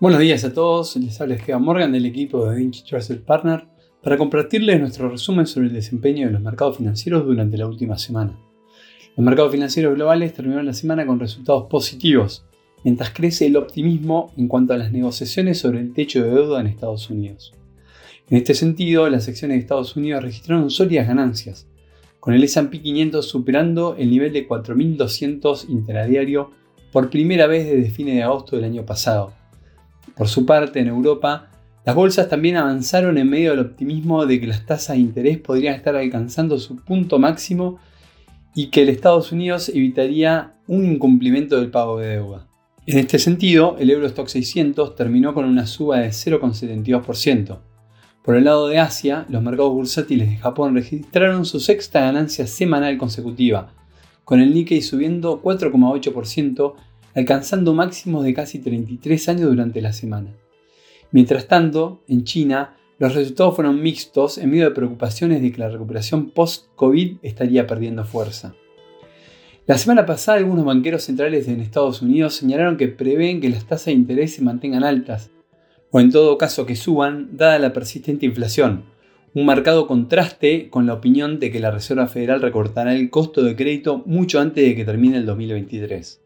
Buenos días a todos, les habla Esteban Morgan del equipo de Vinci Trusted Partner para compartirles nuestro resumen sobre el desempeño de los mercados financieros durante la última semana. Los mercados financieros globales terminaron la semana con resultados positivos, mientras crece el optimismo en cuanto a las negociaciones sobre el techo de deuda en Estados Unidos. En este sentido, las acciones de Estados Unidos registraron sólidas ganancias, con el S&P 500 superando el nivel de 4.200 interadiario por primera vez desde fines de agosto del año pasado por su parte, en Europa, las bolsas también avanzaron en medio del optimismo de que las tasas de interés podrían estar alcanzando su punto máximo y que el Estados Unidos evitaría un incumplimiento del pago de deuda. En este sentido, el Eurostock 600 terminó con una suba de 0,72%. Por el lado de Asia, los mercados bursátiles de Japón registraron su sexta ganancia semanal consecutiva, con el Nikkei subiendo 4,8% alcanzando máximos de casi 33 años durante la semana. Mientras tanto, en China, los resultados fueron mixtos en medio de preocupaciones de que la recuperación post-COVID estaría perdiendo fuerza. La semana pasada algunos banqueros centrales en Estados Unidos señalaron que prevén que las tasas de interés se mantengan altas, o en todo caso que suban, dada la persistente inflación, un marcado contraste con la opinión de que la Reserva Federal recortará el costo de crédito mucho antes de que termine el 2023.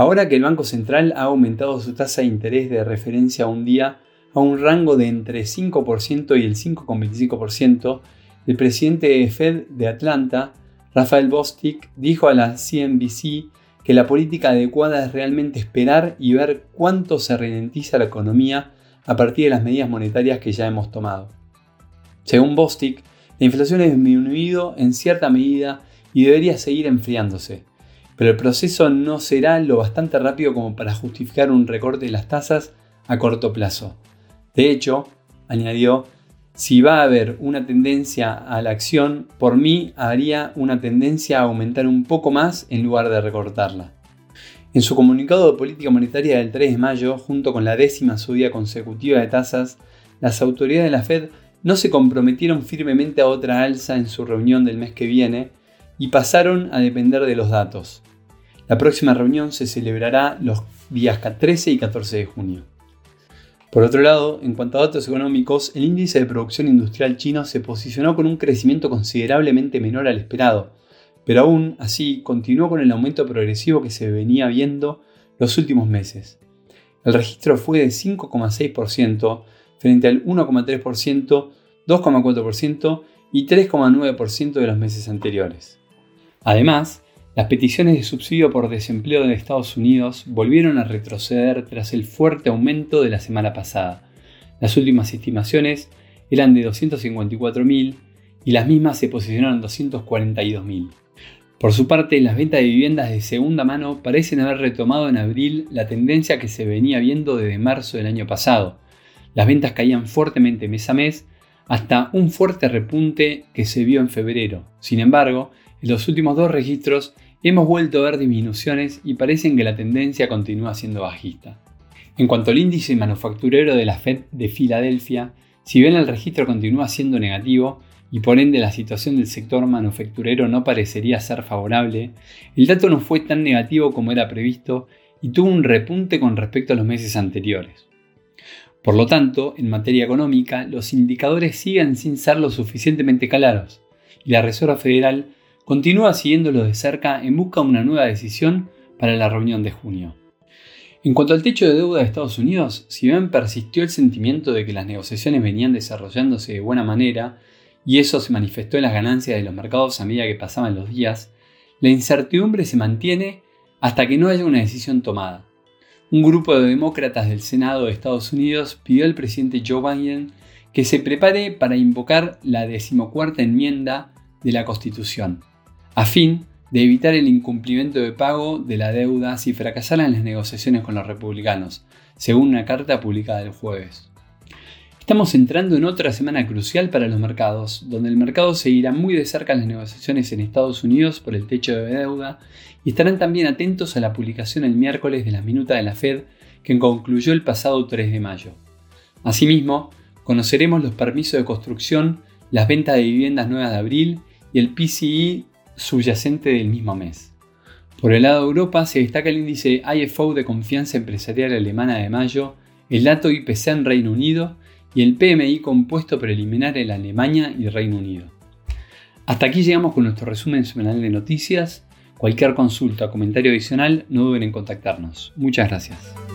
Ahora que el Banco Central ha aumentado su tasa de interés de referencia un día a un rango de entre 5% y el 5,25%, el presidente de Fed de Atlanta, Rafael Bostic, dijo a la CNBC que la política adecuada es realmente esperar y ver cuánto se ralentiza la economía a partir de las medidas monetarias que ya hemos tomado. Según Bostic, la inflación ha disminuido en cierta medida y debería seguir enfriándose, pero el proceso no será lo bastante rápido como para justificar un recorte de las tasas a corto plazo. De hecho, añadió, si va a haber una tendencia a la acción, por mí haría una tendencia a aumentar un poco más en lugar de recortarla. En su comunicado de política monetaria del 3 de mayo, junto con la décima subida consecutiva de tasas, las autoridades de la Fed no se comprometieron firmemente a otra alza en su reunión del mes que viene y pasaron a depender de los datos. La próxima reunión se celebrará los días 13 y 14 de junio. Por otro lado, en cuanto a datos económicos, el índice de producción industrial chino se posicionó con un crecimiento considerablemente menor al esperado, pero aún así continuó con el aumento progresivo que se venía viendo los últimos meses. El registro fue de 5,6% frente al 1,3%, 2,4% y 3,9% de los meses anteriores. Además, las peticiones de subsidio por desempleo de Estados Unidos volvieron a retroceder tras el fuerte aumento de la semana pasada. Las últimas estimaciones eran de 254.000 y las mismas se posicionaron en 242.000. Por su parte, las ventas de viviendas de segunda mano parecen haber retomado en abril la tendencia que se venía viendo desde marzo del año pasado. Las ventas caían fuertemente mes a mes hasta un fuerte repunte que se vio en febrero. Sin embargo, en los últimos dos registros hemos vuelto a ver disminuciones y parecen que la tendencia continúa siendo bajista. En cuanto al índice manufacturero de la Fed de Filadelfia, si bien el registro continúa siendo negativo y por ende la situación del sector manufacturero no parecería ser favorable, el dato no fue tan negativo como era previsto y tuvo un repunte con respecto a los meses anteriores. Por lo tanto, en materia económica, los indicadores siguen sin ser lo suficientemente claros y la Reserva Federal continúa siguiéndolo de cerca en busca de una nueva decisión para la reunión de junio. En cuanto al techo de deuda de Estados Unidos, si bien persistió el sentimiento de que las negociaciones venían desarrollándose de buena manera, y eso se manifestó en las ganancias de los mercados a medida que pasaban los días, la incertidumbre se mantiene hasta que no haya una decisión tomada. Un grupo de demócratas del Senado de Estados Unidos pidió al presidente Joe Biden que se prepare para invocar la decimocuarta enmienda de la Constitución, a fin de evitar el incumplimiento de pago de la deuda si fracasaran las negociaciones con los republicanos, según una carta publicada el jueves. Estamos entrando en otra semana crucial para los mercados, donde el mercado seguirá muy de cerca las negociaciones en Estados Unidos por el techo de deuda y estarán también atentos a la publicación el miércoles de las minutas de la Fed que concluyó el pasado 3 de mayo. Asimismo, conoceremos los permisos de construcción, las ventas de viviendas nuevas de abril y el PCI subyacente del mismo mes. Por el lado de Europa se destaca el índice IFO de confianza empresarial alemana de mayo el dato IPC en Reino Unido y el PMI compuesto preliminar en Alemania y Reino Unido. Hasta aquí llegamos con nuestro resumen semanal de noticias. Cualquier consulta o comentario adicional no duden en contactarnos. Muchas gracias.